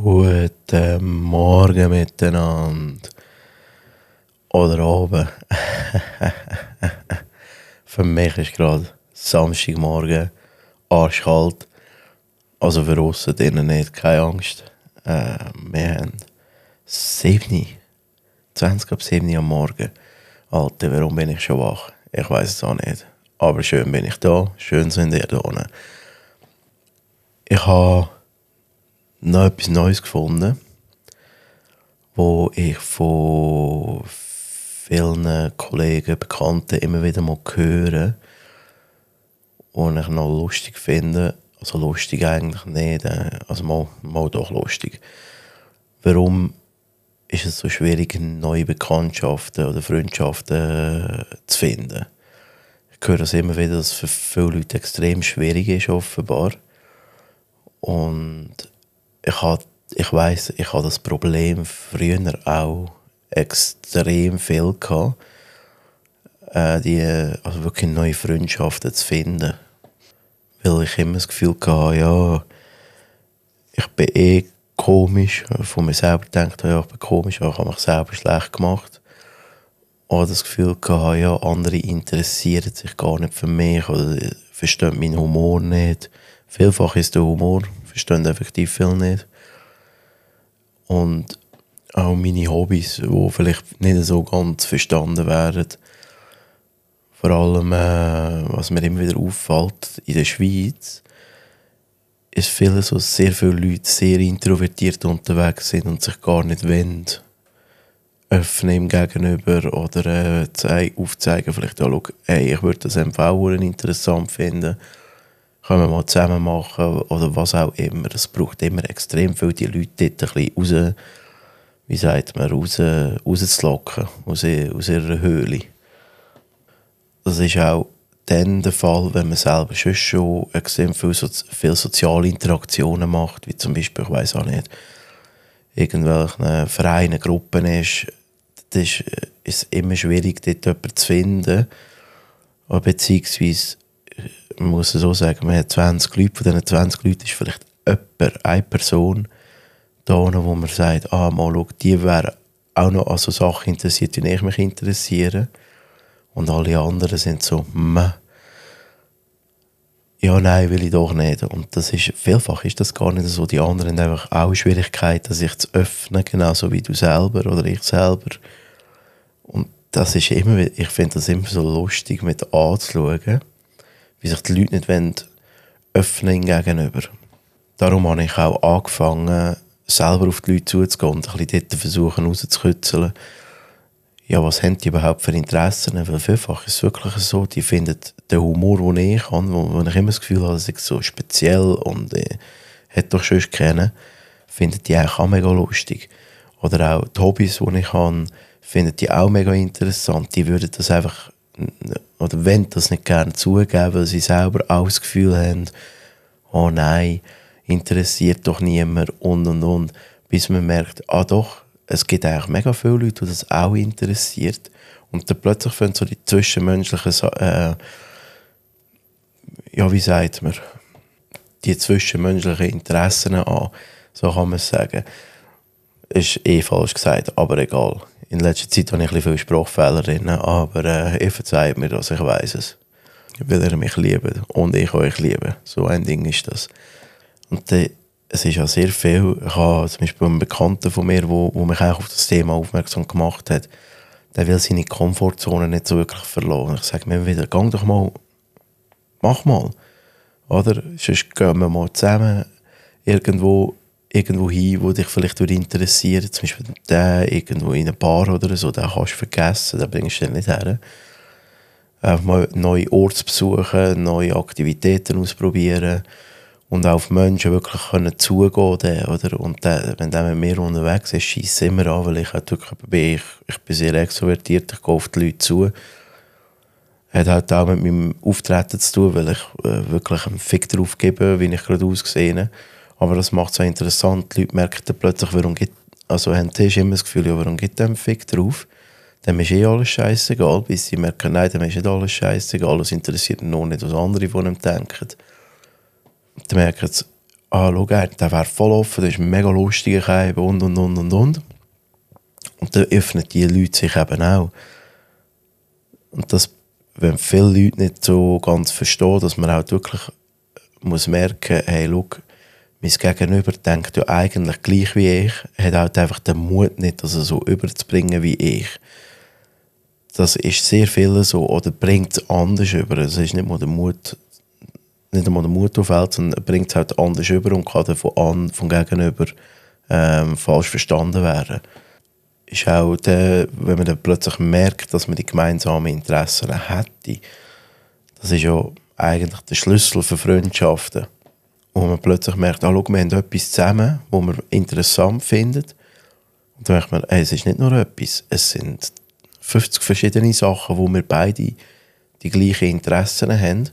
Guten Morgen miteinander. Oder Abend. für mich ist gerade Samstagmorgen arschkalt. Also für uns drinnen nicht, keine Angst. Äh, wir haben 7, 20 ab 7 am Morgen. Alter, warum bin ich schon wach? Ich weiß es auch nicht. Aber schön bin ich da, schön sind ihr da. Ich habe noch etwas Neues gefunden, wo ich von vielen Kollegen, Bekannten immer wieder mal höre und ich noch lustig finde. Also lustig eigentlich nicht, äh, also mal, mal doch lustig. Warum ist es so schwierig, neue Bekanntschaften oder Freundschaften äh, zu finden? Ich höre das immer wieder, dass es für viele Leute extrem schwierig ist, offenbar. Und ich, hab, ich weiss, ich hatte das Problem früher auch extrem viel gehabt, äh, die, also wirklich neue Freundschaften zu finden. Weil ich immer das Gefühl hatte, ja, ich bin eh komisch, von mir selber gedacht, ja, ich bin komisch, aber ich habe mich selber schlecht gemacht. Oder das Gefühl gehabt, ja, andere interessieren sich gar nicht für mich oder verstehen meinen Humor nicht. Vielfach ist der Humor verstehen effektiv viel nicht. Und auch meine Hobbys, die vielleicht nicht so ganz verstanden werden. Vor allem, äh, was mir immer wieder auffällt, in der Schweiz, ist viele so sehr viele Leute sehr introvertiert unterwegs sind und sich gar nicht wollen öffnen im Gegenüber oder äh, aufzeigen, vielleicht, schau, hey, ich würde das MV interessant finden können wir mal zusammen machen oder was auch immer. Es braucht immer extrem viel, die Leute dort ein bisschen raus, wie sagt man, raus, rauszulocken aus, aus ihrer Höhle. Das ist auch dann der Fall, wenn man selber schon, schon extrem viel, viel soziale Interaktionen macht, wie zum Beispiel, ich weiß auch nicht, irgendwelche Vereine, Gruppen ist, das ist, ist immer schwierig, dort jemanden zu finden, beziehungsweise man muss es so sagen, man hat 20 Leute, von diesen 20 Leuten ist vielleicht jemand, eine Person da, wo man sagt, ah, mal schau, die wären auch noch an so Sachen interessiert, die ich mich interessiere. Und alle anderen sind so, Meh. ja, nein, will ich doch nicht. Und das ist, vielfach ist das gar nicht so. Die anderen haben einfach auch Schwierigkeiten, sich zu öffnen, genauso wie du selber oder ich selber. Und das ist immer, ich finde das immer so lustig mit anzuschauen wie sich die Leute nicht wollen, öffnen gegenüber. Darum habe ich auch angefangen, selber auf die Leute zuzugehen und ein bisschen dort versuchen rauszukitzeln. Ja, was haben die überhaupt für Interessen? Weil vielfach ist es wirklich so, die finden den Humor, den ich habe, wo, wo ich immer das Gefühl habe, dass ich so speziell und äh, hätte doch schon kennen, finden die eigentlich auch mega lustig. Oder auch die Hobbys, die ich habe, finden die auch mega interessant. Die würden das einfach oder wollen das nicht gerne zugeben, weil sie selber auch das Gefühl haben, oh nein, interessiert doch niemand und und und, bis man merkt, ah doch, es gibt eigentlich mega viele Leute, die das auch interessiert und dann plötzlich fangen so die zwischenmenschlichen, äh, ja wie sagt man, die zwischenmenschlichen Interessen an, so kann man es sagen. Ist eh falsch gesagt, aber egal in letzter Zeit habe ich ein viele Sprachfehler drin, aber äh, ihr verzeiht mir das, ich weiß es. Weil ihr mich liebt und ich euch liebe. So ein Ding ist das. Und äh, es ist ja sehr viel, ich habe zum Beispiel einen Bekannten von mir, wo mich auch auf das Thema aufmerksam gemacht hat, der will seine Komfortzone nicht so wirklich verloren. Ich sage mir wieder, gang doch mal, mach mal. Oder? Sonst gehen wir mal zusammen irgendwo irgendwo hin, wo dich vielleicht interessiert, zum Beispiel der irgendwo in einer Bar oder so, den kannst du vergessen, den bringst du dann nicht her. Einfach mal neue Orte besuchen, neue Aktivitäten ausprobieren und auf Menschen wirklich können zugehen oder? Und der, wenn der mit mir unterwegs ist, schießt immer an, weil ich halt bin, ich, ich bin sehr extrovertiert, ich gehe auf die Leute zu. Hat halt auch mit meinem Auftreten zu tun, weil ich äh, wirklich einen Fick drauf gebe, wie ich gerade ausgesehen aber das macht es auch interessant. Die Leute merken dann plötzlich, warum gibt, also haben die immer das Gefühl, ja, warum gibt der Fick drauf? Dem ist eh alles scheißegal, bis sie merken, nein, dem ist nicht alles scheißegal, es interessiert nur nicht, was andere von ihm denken. Dann merken sie, ah, schau, der wäre voll offen, der ist mega lustiger Keim und, und, und, und, und. Und dann öffnen die Leute sich eben auch. Und das, wenn viele Leute nicht so ganz verstehen, dass man auch wirklich muss merken, hey, schau, mein Gegenüber denkt ja eigentlich gleich wie ich, hat halt einfach den Mut nicht, das so überzubringen wie ich. Das ist sehr viel so, oder bringt es anders über. Es ist nicht mal der Mut, nicht einmal der Mut aufhält, sondern bringt es halt anders über und kann dann von, an, von Gegenüber ähm, falsch verstanden werden. Ist auch der, wenn man dann plötzlich merkt, dass man die gemeinsamen Interessen hätte, das ist ja eigentlich der Schlüssel für Freundschaften wo man plötzlich merkt, ah, schau, wir haben etwas zusammen, was man interessant findet. Und dann merkt man, hey, es ist nicht nur etwas, es sind 50 verschiedene Sachen, wo wir beide die gleichen Interessen haben.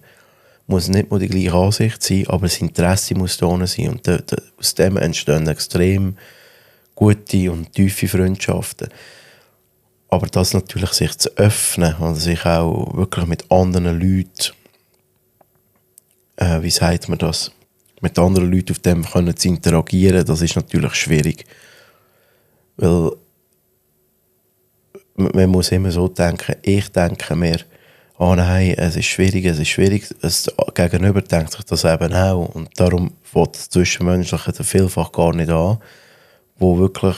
Muss nicht nur die gleiche Ansicht sein, aber das Interesse muss da sein. Und aus dem entstehen extrem gute und tiefe Freundschaften. Aber das natürlich sich zu öffnen und sich auch wirklich mit anderen Leuten, äh, wie sagt man das, mit anderen Leuten auf dem können zu interagieren, das ist natürlich schwierig. Weil man muss immer so denken, ich denke mir, oh nein, es ist schwierig, es ist schwierig. Das Gegenüber denkt sich das eben auch. Und darum fängt das Zwischenmenschliche vielfach gar nicht an, wo wirklich,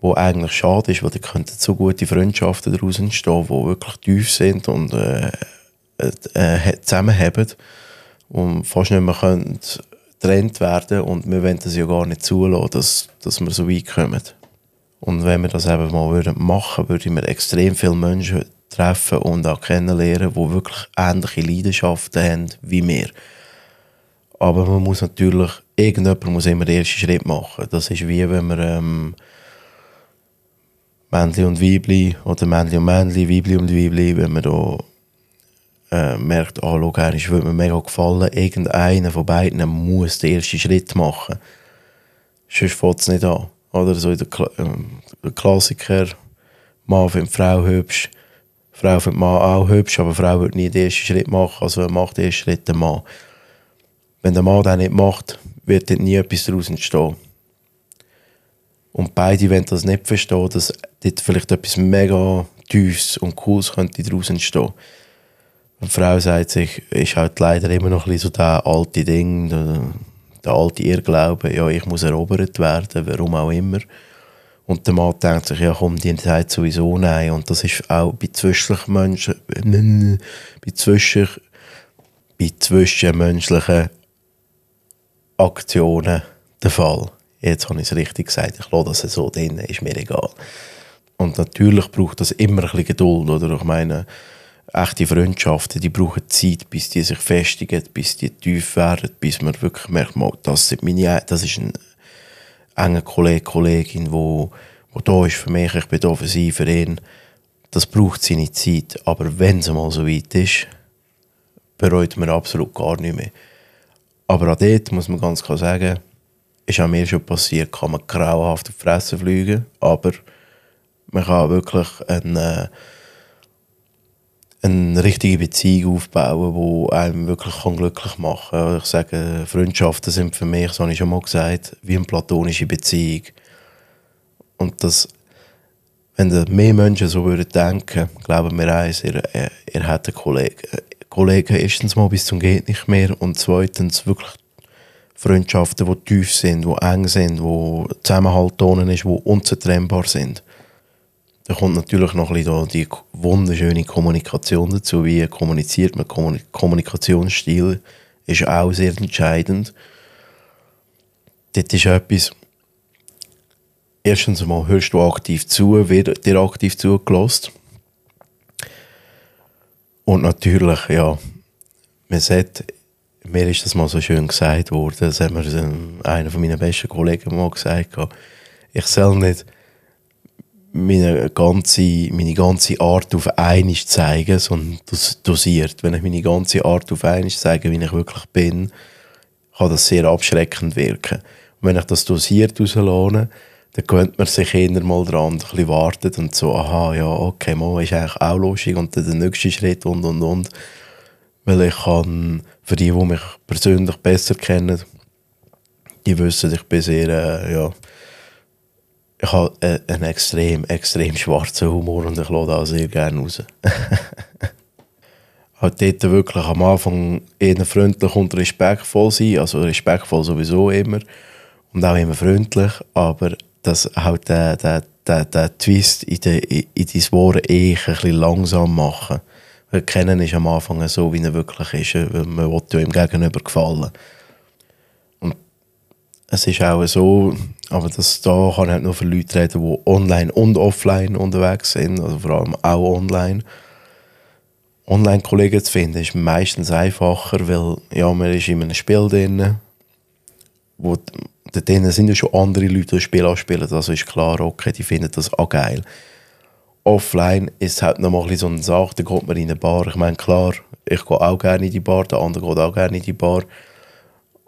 wo eigentlich schade ist, weil da könnten so gute Freundschaften daraus entstehen, die wirklich tief sind und äh, äh, zusammenhaben und fast nicht mehr können getrennt werden und wir wollen das ja gar nicht zulassen, dass, dass wir so weit kommen. Und wenn wir das eben mal würden machen würden, wir extrem viele Menschen treffen und auch kennenlernen, die wirklich ähnliche Leidenschaften haben wie wir. Aber man muss natürlich, irgendjemand muss immer den ersten Schritt machen. Das ist wie wenn man ähm, Männli und Weibli oder Männli und Männli, Weibli und Weibli, wenn man da äh, merkt, ah, schau, er würde mir mega gefallen, irgendeiner von beiden muss den ersten Schritt machen. Sonst fängt es nicht an. Oder so der, Kla äh, der Klassiker, Mann findet Frau hübsch, Frau findet Mann auch hübsch, aber Frau wird nie den ersten Schritt machen, also macht den ersten Schritt der Mann. Wenn der Mann das nicht macht, wird dort nie etwas daraus entstehen. Und beide wollen das nicht verstehen, dass dort vielleicht etwas mega Tiefes und Cooles könnte daraus entstehen. Eine Frau sagt sich, ist halt leider immer noch ein so der alte Ding, der, der alte Irrglaube, ja, ich muss erobert werden, warum auch immer. Und der Mann denkt sich, ja komm, die sagt sowieso nein. Und das ist auch bei Zwischenmenschen, bei, zwischen, bei zwischenmenschlichen Aktionen der Fall. Jetzt habe ich es richtig gesagt, ich lasse das so drin, ist mir egal. Und natürlich braucht das immer ein bisschen Geduld, oder? Ich meine, echte Freundschaften, die brauchen Zeit, bis die sich festigen, bis die tief werden, bis man wirklich merkt, mal, das, sind meine, das ist ein enger Kollege, Kollegin, wo, wo da ist für mich, ich bin da für sie, für ihn. Das braucht seine Zeit, aber wenn es mal so weit ist, bereut man absolut gar nicht mehr. Aber an dort muss man ganz klar sagen, ist auch mir schon passiert, kann man grauenhaft auf die Fresse fliegen, aber man kann wirklich einen, äh, eine richtige Beziehung aufbauen, die einem wirklich glücklich machen kann. Ich sage, Freundschaften sind für mich, so habe ich schon mal gesagt, wie eine platonische Beziehung. Und das, wenn mehr Menschen so würden denken, glauben wir eins, ihr, ihr hat einen Kollegen. Kollegen erstens mal bis zum geht nicht mehr und zweitens wirklich Freundschaften, die tief sind, die eng sind, die Zusammenhalt ist, die unzertrennbar sind. Da kommt natürlich noch ein bisschen die wunderschöne Kommunikation dazu. Wie kommuniziert man? Kommunikationsstil ist auch sehr entscheidend. Das ist etwas, erstens einmal hörst du aktiv zu, wird dir aktiv zugelassen. Und natürlich, ja, man sagt, mir ist das mal so schön gesagt worden, das hat mir einer von meinen besten Kollegen mal gesagt, ich soll nicht meine ganze, meine ganze Art auf einmal zeigen, sondern dosiert. Wenn ich meine ganze Art auf einmal zeige, wie ich wirklich bin, kann das sehr abschreckend wirken. Und wenn ich das dosiert rauslasse, dann könnte man sich eher mal dran ein bisschen warten und so, aha, ja, okay, mal ist eigentlich auch lustig und dann der nächste Schritt und und und. Weil ich kann, für die, die mich persönlich besser kennen, die wissen, ich bin sehr, äh, ja, ich habe äh, einen extrem, extrem schwarzen Humor und ich lasse da sehr gerne raus. dort wirklich am Anfang eher freundlich und respektvoll sein, also respektvoll sowieso immer und auch immer freundlich, aber dass halt der, der, der, Twist in, de, in dein eh ein bisschen langsam machen. Weil kennen ist am Anfang so, wie er wirklich ist, weil man will ihm gegenüber gefallen. Es ist auch so, aber das, da kann halt nur für Leute reden, die online und offline unterwegs sind, also vor allem auch online. Online-Kollegen zu finden ist meistens einfacher, weil ja, man ist in einem Spiel drin, wo dort sind ja schon andere Leute, die das Spiel anspielen, also ist klar, okay, die finden das auch geil. Offline ist halt nochmal so eine Sache, da geht man in eine Bar, ich meine, klar, ich gehe auch gerne in die Bar, der andere geht auch gerne in die Bar,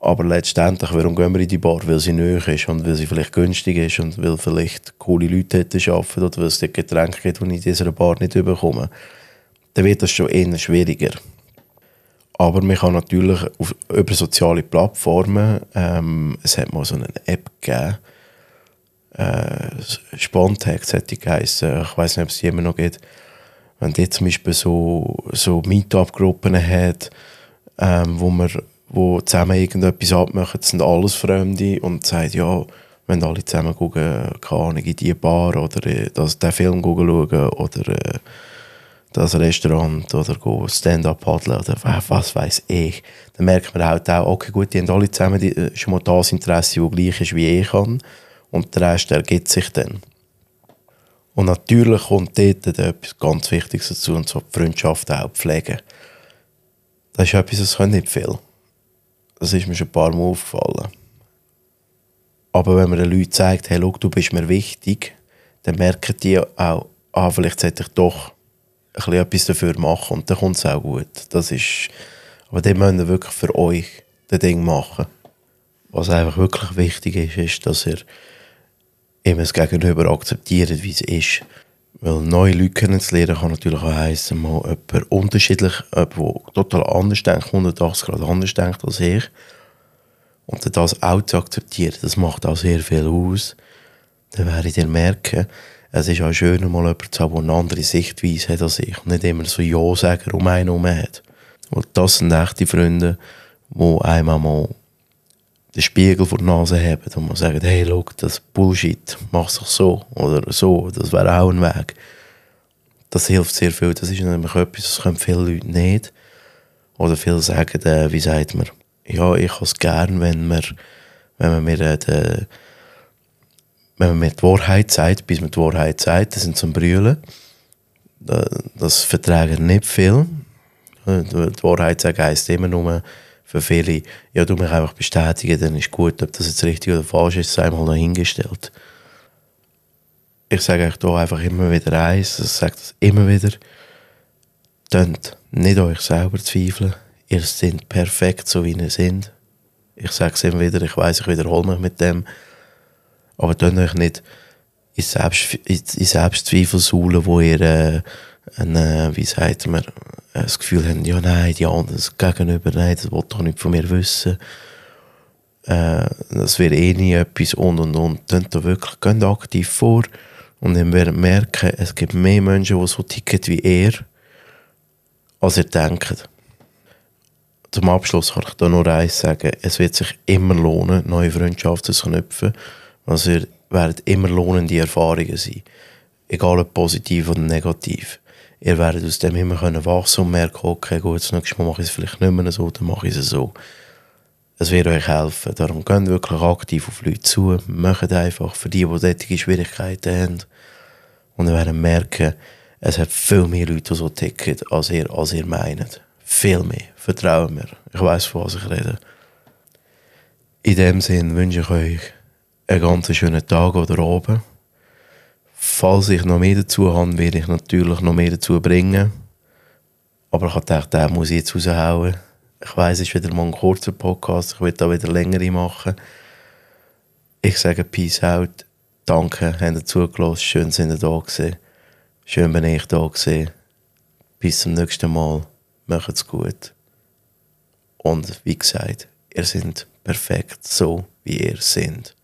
aber letztendlich, warum gehen wir in die Bar? Weil sie neu ist und weil sie vielleicht günstig ist und weil vielleicht coole Leute arbeiten oder weil es dort Getränke gibt, die ich in dieser Bar nicht bekomme. Dann wird das schon eher schwieriger. Aber man kann natürlich auf, über soziale Plattformen, ähm, es hat mal so eine App gegeben, äh, Spontext hätte die geheißen, ich weiß nicht, ob es die immer noch gibt. Wenn die zum Beispiel so, so Meetup-Gruppen hat, ähm, wo man wo zusammen irgendetwas abmachen, das sind alles Fremde und sagen, ja, wenn alle zusammen gucken, keine Ahnung, in die Bar oder äh, das, den Film schauen oder äh, das Restaurant oder Stand-up paddeln oder was weiß ich, dann merkt man halt auch, okay gut, die haben alle zusammen die, äh, schon mal das Interesse, das gleich ist wie ich kann und der Rest ergibt sich dann. Und natürlich kommt dort etwas ganz Wichtiges dazu und so die Freundschaft auch pflegen. Das ist etwas, das können nicht viel. Das ist mir schon ein paar Mal aufgefallen. Aber wenn man den Leuten zeigt, hey, schau, du bist mir wichtig, dann merken die auch, ah, vielleicht sollte ich doch etwas dafür machen und dann kommt es auch gut. Das ist, aber dann müsst ihr wirklich für euch das Ding machen. Was einfach wirklich wichtig ist, ist, dass ihr eben das Gegenüber akzeptiert, wie es ist. Weil neue Leute kennenzulernen kann natürlich auch heissen, mal jemand unterschiedlich, jemand, der total anders denkt, 180 Grad anders denkt als ich. Und das auch zu akzeptieren, das macht auch sehr viel aus. Dann werdet ihr merken, es ist auch schön, mal jemanden zu haben, der eine andere Sichtweise hat als ich. Und nicht immer so Ja-Sager um einen herum hat. Und das sind echte Freunde, die einmal mal den Spiegel vor der Nase haben und man sagt, hey, look, das Bullshit, mach's doch so oder so, das wäre auch ein Weg. Das hilft sehr viel. Das ist nämlich etwas, das können viele Leute nicht. Oder viele sagen, äh, wie sagt man, ja, ich habe es gern, wenn man, wenn man mir äh, wenn man mir die Wahrheit sagt, bis man die Wahrheit sagt, das sind zum Brüllen. Das vertragen nicht viel. Die Wahrheit sagen heisst immer nur, für viele, ja, du mich einfach bestätigen, dann ist gut. Ob das jetzt richtig oder falsch ist, sei mal noch hingestellt. Ich sage euch hier einfach immer wieder eins, ich sage das immer wieder, Tönt nicht euch selber zweifeln. Ihr seid perfekt, so wie ihr seid. Ich sage es immer wieder, ich weiß, ich wiederhole mich mit dem. Aber tönt euch nicht in, Selbst, in, in Selbstzweifel suhlen, wo ihr, äh, eine, wie sagt man, das Gefühl haben, ja nein, die anderen gegenüber, nein, das will doch nicht von mir wissen. Äh, das wäre eh nie etwas und. Dann da wirklich, geht aktiv vor und dann werden merken, es gibt mehr Menschen, die so ticken wie er, als ihr denkt. Zum Abschluss kann ich da nur eins sagen, es wird sich immer lohnen, neue Freundschaften zu knüpfen. Also ihr werdet immer lohnende Erfahrungen sein. Egal ob positiv oder negativ ihr werdet aus dem immer können wachsen und merken, okay, gut, das nächste Mal mache ich es vielleicht nicht mehr so, dann mache ich es so. Es wird euch helfen. Darum geht wirklich aktiv auf Leute zu. Macht einfach für die, die solche Schwierigkeiten haben. Und ihr werdet merken, es hat viel mehr Leute, die so ticken, als ihr, als ihr meint. Viel mehr. Vertrauen mir. Ich weiß, von was ich rede. In dem Sinn wünsche ich euch einen ganz schönen Tag oder Abend. Falls ich noch mehr dazu habe, werde ich natürlich noch mehr dazu bringen. Aber ich habe gedacht, den muss ich jetzt raushauen. Ich weiss, es ist wieder mal ein kurzer Podcast. Ich will da wieder längere machen. Ich sage Peace out. Danke, habt ihr zugelassen. Schön, sind ihr da gewesen. Schön, bin ich da gewesen. Bis zum nächsten Mal. Macht's gut. Und wie gesagt, ihr seid perfekt so, wie ihr seid.